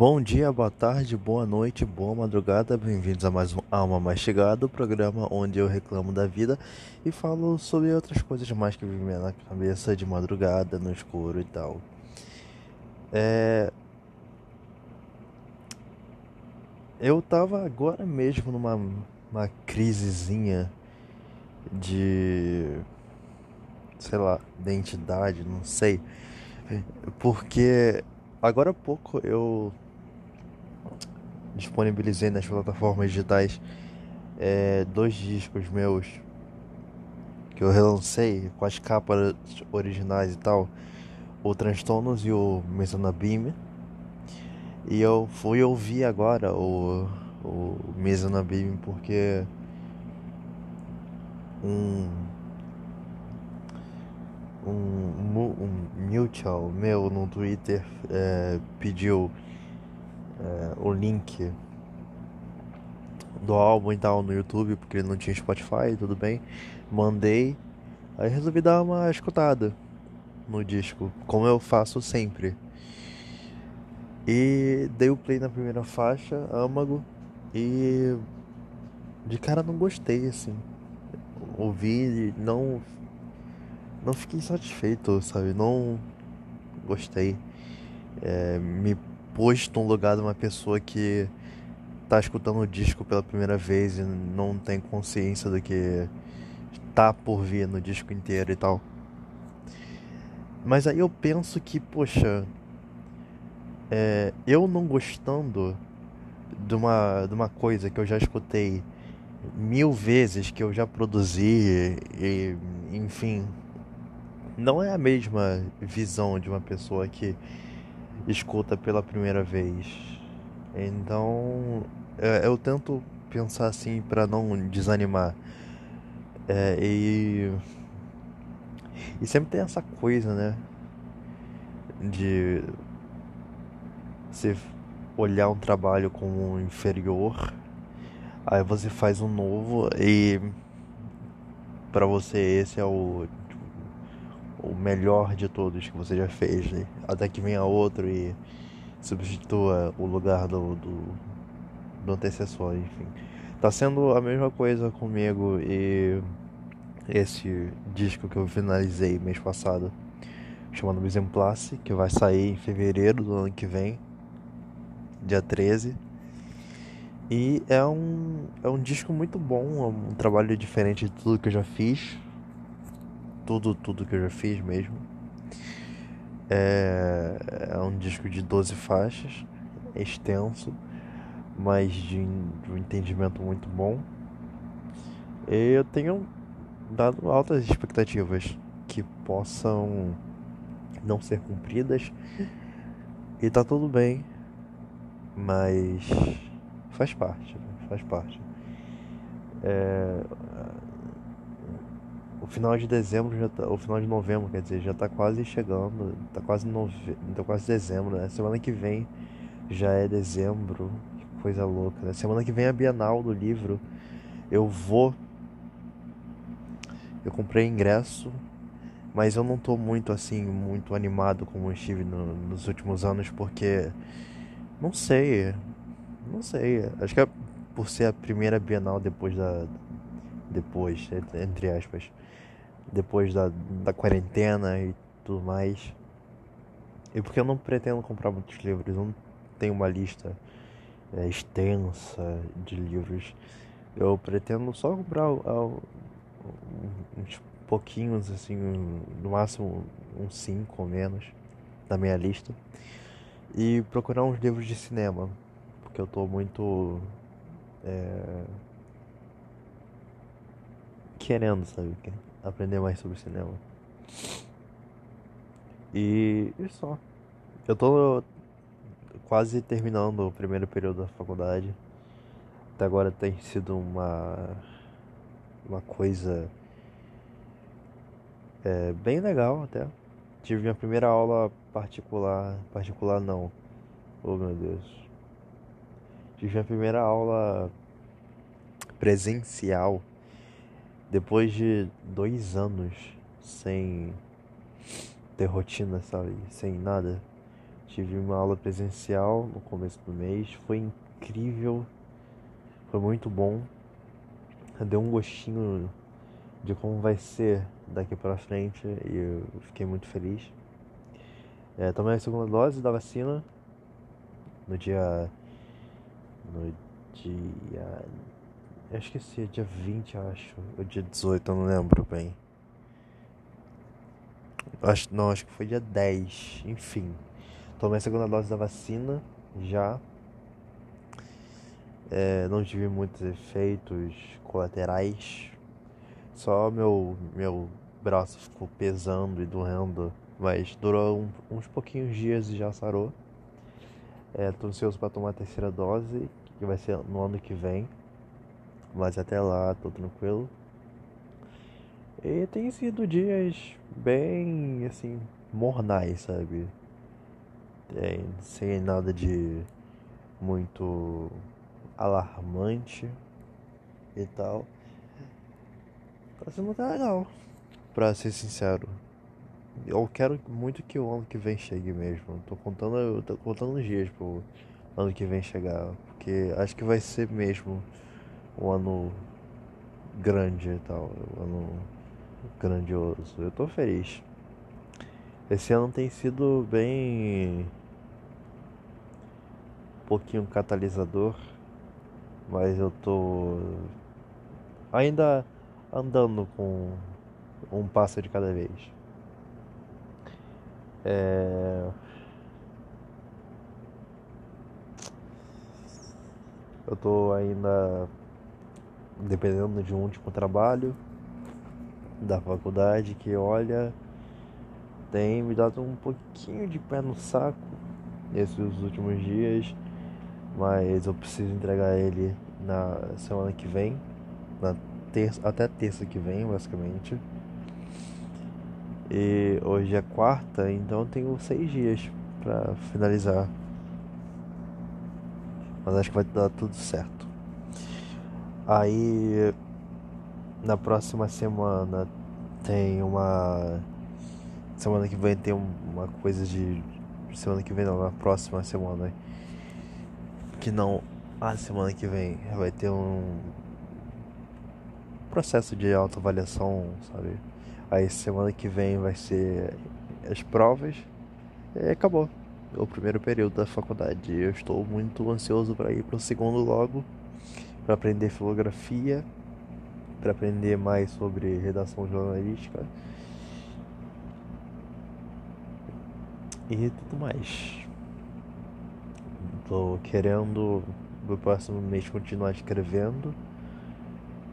Bom dia, boa tarde, boa noite, boa madrugada, bem-vindos a mais um Alma Mastigada, o programa onde eu reclamo da vida e falo sobre outras coisas mais que vivem na cabeça de madrugada, no escuro e tal. É... Eu tava agora mesmo numa uma crisezinha de. sei lá, identidade, não sei. Porque agora há pouco eu disponibilizei nas plataformas digitais é, dois discos meus que eu relancei com as capas originais e tal, o Transtornos e o Mesanabim. E eu fui ouvir agora o, o Mesanabim porque um, um, um mutual meu no Twitter é, pediu é, o link do álbum e tal no YouTube, porque ele não tinha Spotify, tudo bem. Mandei, aí resolvi dar uma escutada no disco, como eu faço sempre. E dei o play na primeira faixa, âmago, e de cara não gostei assim. Ouvi e não não fiquei satisfeito, sabe? Não gostei. É, me pôs no lugar de uma pessoa que tá escutando o disco pela primeira vez e não tem consciência do que tá por vir no disco inteiro e tal. Mas aí eu penso que, poxa, é, eu não gostando de uma, de uma coisa que eu já escutei mil vezes, que eu já produzi, e, enfim, não é a mesma visão de uma pessoa que escuta pela primeira vez. Então é, eu tento pensar assim para não desanimar. É, e, e sempre tem essa coisa, né? De você olhar um trabalho como inferior, aí você faz um novo e para você esse é o o melhor de todos que você já fez, né? até que venha outro e substitua o lugar do, do, do antecessor, enfim. Tá sendo a mesma coisa comigo e esse disco que eu finalizei mês passado, chamado Mise Place, que vai sair em fevereiro do ano que vem, dia 13. E é um, é um disco muito bom, é um trabalho diferente de tudo que eu já fiz tudo, tudo que eu já fiz mesmo. É, é um disco de 12 faixas, extenso, mas de, de um entendimento muito bom. E eu tenho dado altas expectativas que possam não ser cumpridas. E tá tudo bem, mas faz parte, faz parte. É, o final de dezembro já tá, o final de novembro, quer dizer, já tá quase chegando, tá quase nove, tá quase dezembro, né? Semana que vem já é dezembro, que coisa louca, né? Semana que vem é a Bienal do livro. Eu vou eu comprei ingresso, mas eu não tô muito assim, muito animado como estive no, nos últimos anos porque não sei, não sei. Acho que é por ser a primeira Bienal depois da depois, entre aspas, depois da, da quarentena e tudo mais. E porque eu não pretendo comprar muitos livros, eu não tenho uma lista é, extensa de livros. Eu pretendo só comprar uh, uns pouquinhos, assim, no máximo uns cinco ou menos da minha lista. E procurar uns livros de cinema, porque eu tô muito. É, querendo, sabe? Aprender mais sobre cinema. E, e só. Eu tô quase terminando o primeiro período da faculdade. Até agora tem sido uma uma coisa é, bem legal até. Tive minha primeira aula particular, particular não. Oh meu Deus. Tive minha primeira aula presencial depois de dois anos sem ter rotina, sabe? Sem nada. Tive uma aula presencial no começo do mês, foi incrível, foi muito bom. Deu um gostinho de como vai ser daqui para frente e eu fiquei muito feliz. É, tomei a segunda dose da vacina no dia. No dia. Eu esqueci, dia 20, acho. Ou dia 18, eu não lembro bem. Acho, não, acho que foi dia 10. Enfim. Tomei a segunda dose da vacina já. É, não tive muitos efeitos colaterais. Só meu, meu braço ficou pesando e doendo. Mas durou um, uns pouquinhos dias e já sarou. É, tô ansioso para tomar a terceira dose, que vai ser no ano que vem. Mas até lá tô tranquilo. E tem sido dias bem assim, mornais, sabe? É, sem nada de muito alarmante e tal. Tá sendo até legal, pra ser sincero. Eu quero muito que o ano que vem chegue mesmo. Tô contando, eu tô contando os dias pro ano que vem chegar. Porque acho que vai ser mesmo um ano grande e tal. Um ano grandioso. Eu tô feliz. Esse ano tem sido bem. Um pouquinho catalisador. Mas eu tô. Ainda andando com um passo de cada vez. É... Eu tô ainda dependendo de um último trabalho da faculdade que olha tem me dado um pouquinho de pé no saco nesses últimos dias, mas eu preciso entregar ele na semana que vem, na terça, até terça que vem, basicamente. E hoje é quarta, então tenho seis dias para finalizar. Mas acho que vai dar tudo certo. Aí na próxima semana tem uma. Semana que vem tem uma coisa de. Semana que vem não, na próxima semana. Que não. A semana que vem vai ter um processo de autoavaliação, sabe? Aí semana que vem vai ser as provas e acabou o primeiro período da faculdade. Eu estou muito ansioso para ir para o segundo logo, para aprender filografia, para aprender mais sobre redação jornalística e tudo mais. Estou querendo no próximo mês continuar escrevendo.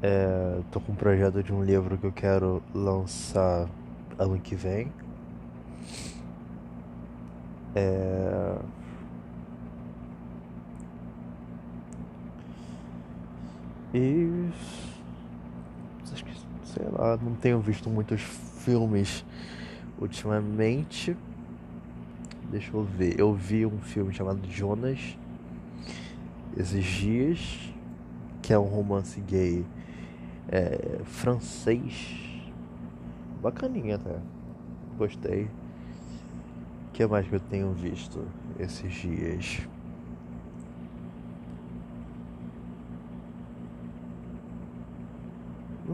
É, tô com um projeto de um livro que eu quero lançar ano que vem. É... E acho que sei lá, não tenho visto muitos filmes ultimamente. Deixa eu ver. Eu vi um filme chamado Jonas esses dias, que é um romance gay é, francês. Bacaninha até. Gostei. O que mais que eu tenho visto esses dias?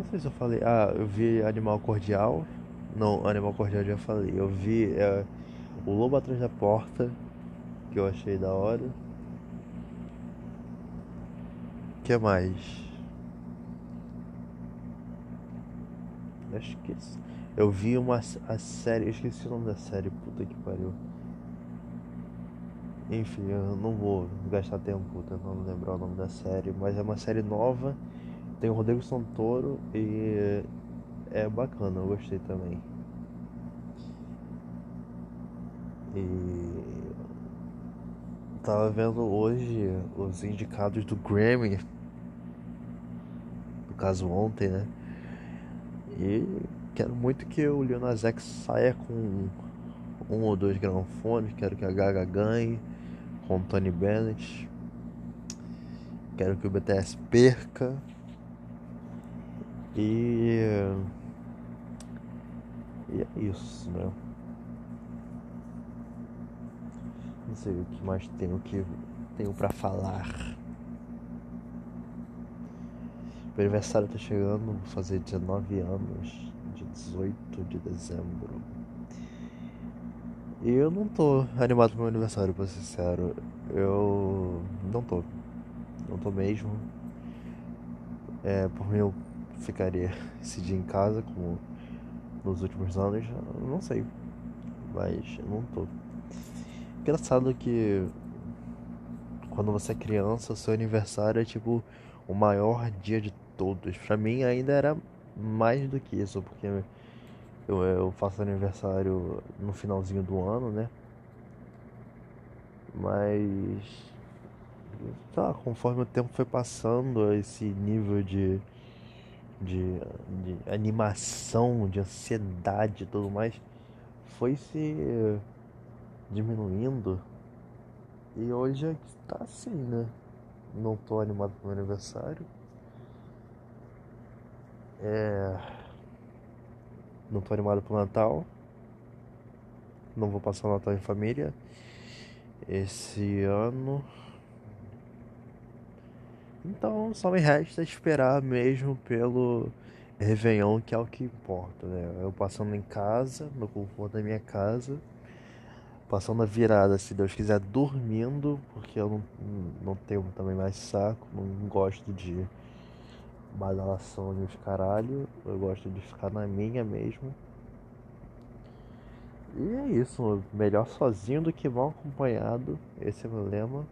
Não sei se eu falei. Ah, eu vi Animal Cordial. Não, Animal Cordial já falei. Eu vi é, O Lobo Atrás da Porta, que eu achei da hora. O que mais? Acho que eu vi uma a série, eu esqueci o nome da série, puta que pariu. Enfim, eu não vou gastar tempo tentando lembrar o nome da série, mas é uma série nova, tem o Rodrigo Santoro e é bacana, eu gostei também. E tava vendo hoje os indicados do Grammy, no caso ontem, né? E quero muito que o Lil Nas X saia com um ou dois gramofones. Quero que a Gaga ganhe com o Tony Bennett. Quero que o BTS perca. E. E é isso, né? Não sei o que mais tenho que tenho para falar. Meu aniversário tá chegando, vou fazer 19 anos, de 18 de dezembro. E eu não tô animado pro meu aniversário, pra ser sincero. Eu não tô. Não tô mesmo. É, por mim eu ficaria esse dia em casa, como nos últimos anos, não sei. Mas eu não tô. Engraçado que quando você é criança, seu aniversário é tipo o maior dia de todos. Pra mim ainda era mais do que isso, porque eu, eu faço aniversário no finalzinho do ano, né? Mas tá, conforme o tempo foi passando, esse nível de, de, de animação, de ansiedade e tudo mais foi se diminuindo. E hoje é tá assim, né? Não tô animado pro meu aniversário. É... Não tô animado pro Natal. Não vou passar o Natal em família. Esse ano. Então só me resta esperar mesmo pelo Réveillon, que é o que importa, né? Eu passando em casa, no conforto da minha casa, passando a virada, se Deus quiser, dormindo, porque eu não, não tenho também mais saco, não gosto de badalação e os caralho, eu gosto de ficar na minha mesmo. E é isso, melhor sozinho do que mal acompanhado, esse é o meu lema.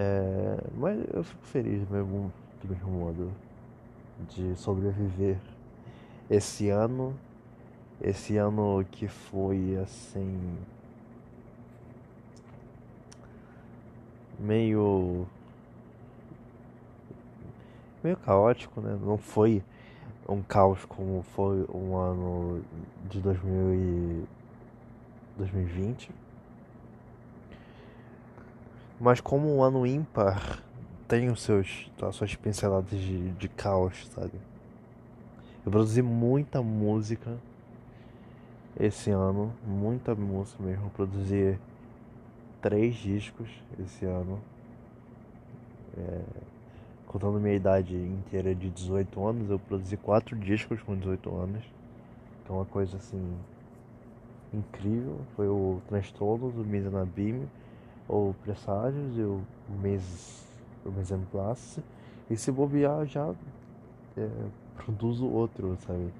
É, mas eu fico feliz mesmo do mesmo modo de sobreviver esse ano, esse ano que foi assim meio meio caótico, né? Não foi um caos como foi um ano de 2000 e 2020. Mas como um ano ímpar tem os seus, as suas pinceladas de, de caos, sabe? Eu produzi muita música esse ano, muita música mesmo. Eu produzi três discos esse ano. É, contando minha idade inteira de 18 anos, eu produzi quatro discos com 18 anos. Que é uma coisa assim incrível. Foi o Transtornos, o Misa na Bim, o Presságios e o Mês um exemplar e se bobear já é, produzo outro, sabe?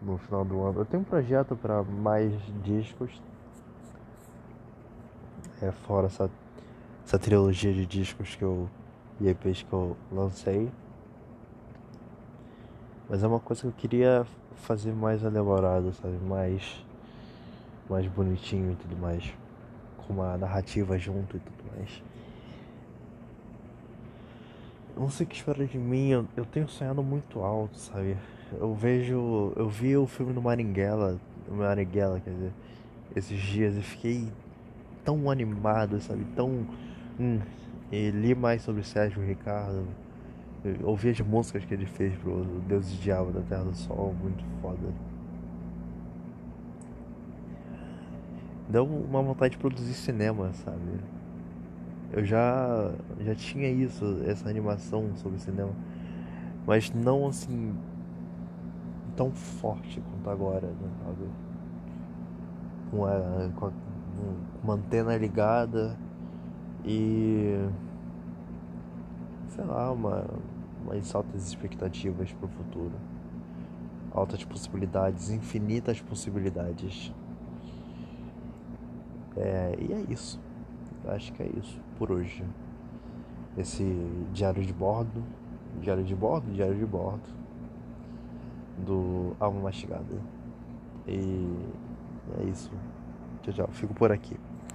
No final do ano. Eu tenho um projeto para mais discos. É, fora essa, essa trilogia de discos que eu. e EPs que eu lancei. Mas é uma coisa que eu queria fazer mais elaborado, sabe? Mais. mais bonitinho e tudo mais. Com uma narrativa junto e tudo mais não sei o que espera de mim, eu, eu tenho sonhado muito alto, sabe? Eu vejo. Eu vi o filme do Maringuela, Maringuela, quer dizer, esses dias e fiquei tão animado, sabe? Tão. Hum, e li mais sobre Sérgio Ricardo. Ouvi as músicas que ele fez pro Deus e Diabo da Terra do Sol, muito foda. Deu uma vontade de produzir cinema, sabe? Eu já já tinha isso, essa animação sobre cinema, mas não assim tão forte quanto agora, né, sabe? Com, a, com, a, com uma antena ligada e sei lá, uma, altas expectativas para o futuro. Altas possibilidades, infinitas possibilidades. É, e é isso. Acho que é isso por hoje. Esse diário de bordo, diário de bordo, diário de bordo do Alma Mastigada. E é isso. Tchau, tchau. Fico por aqui.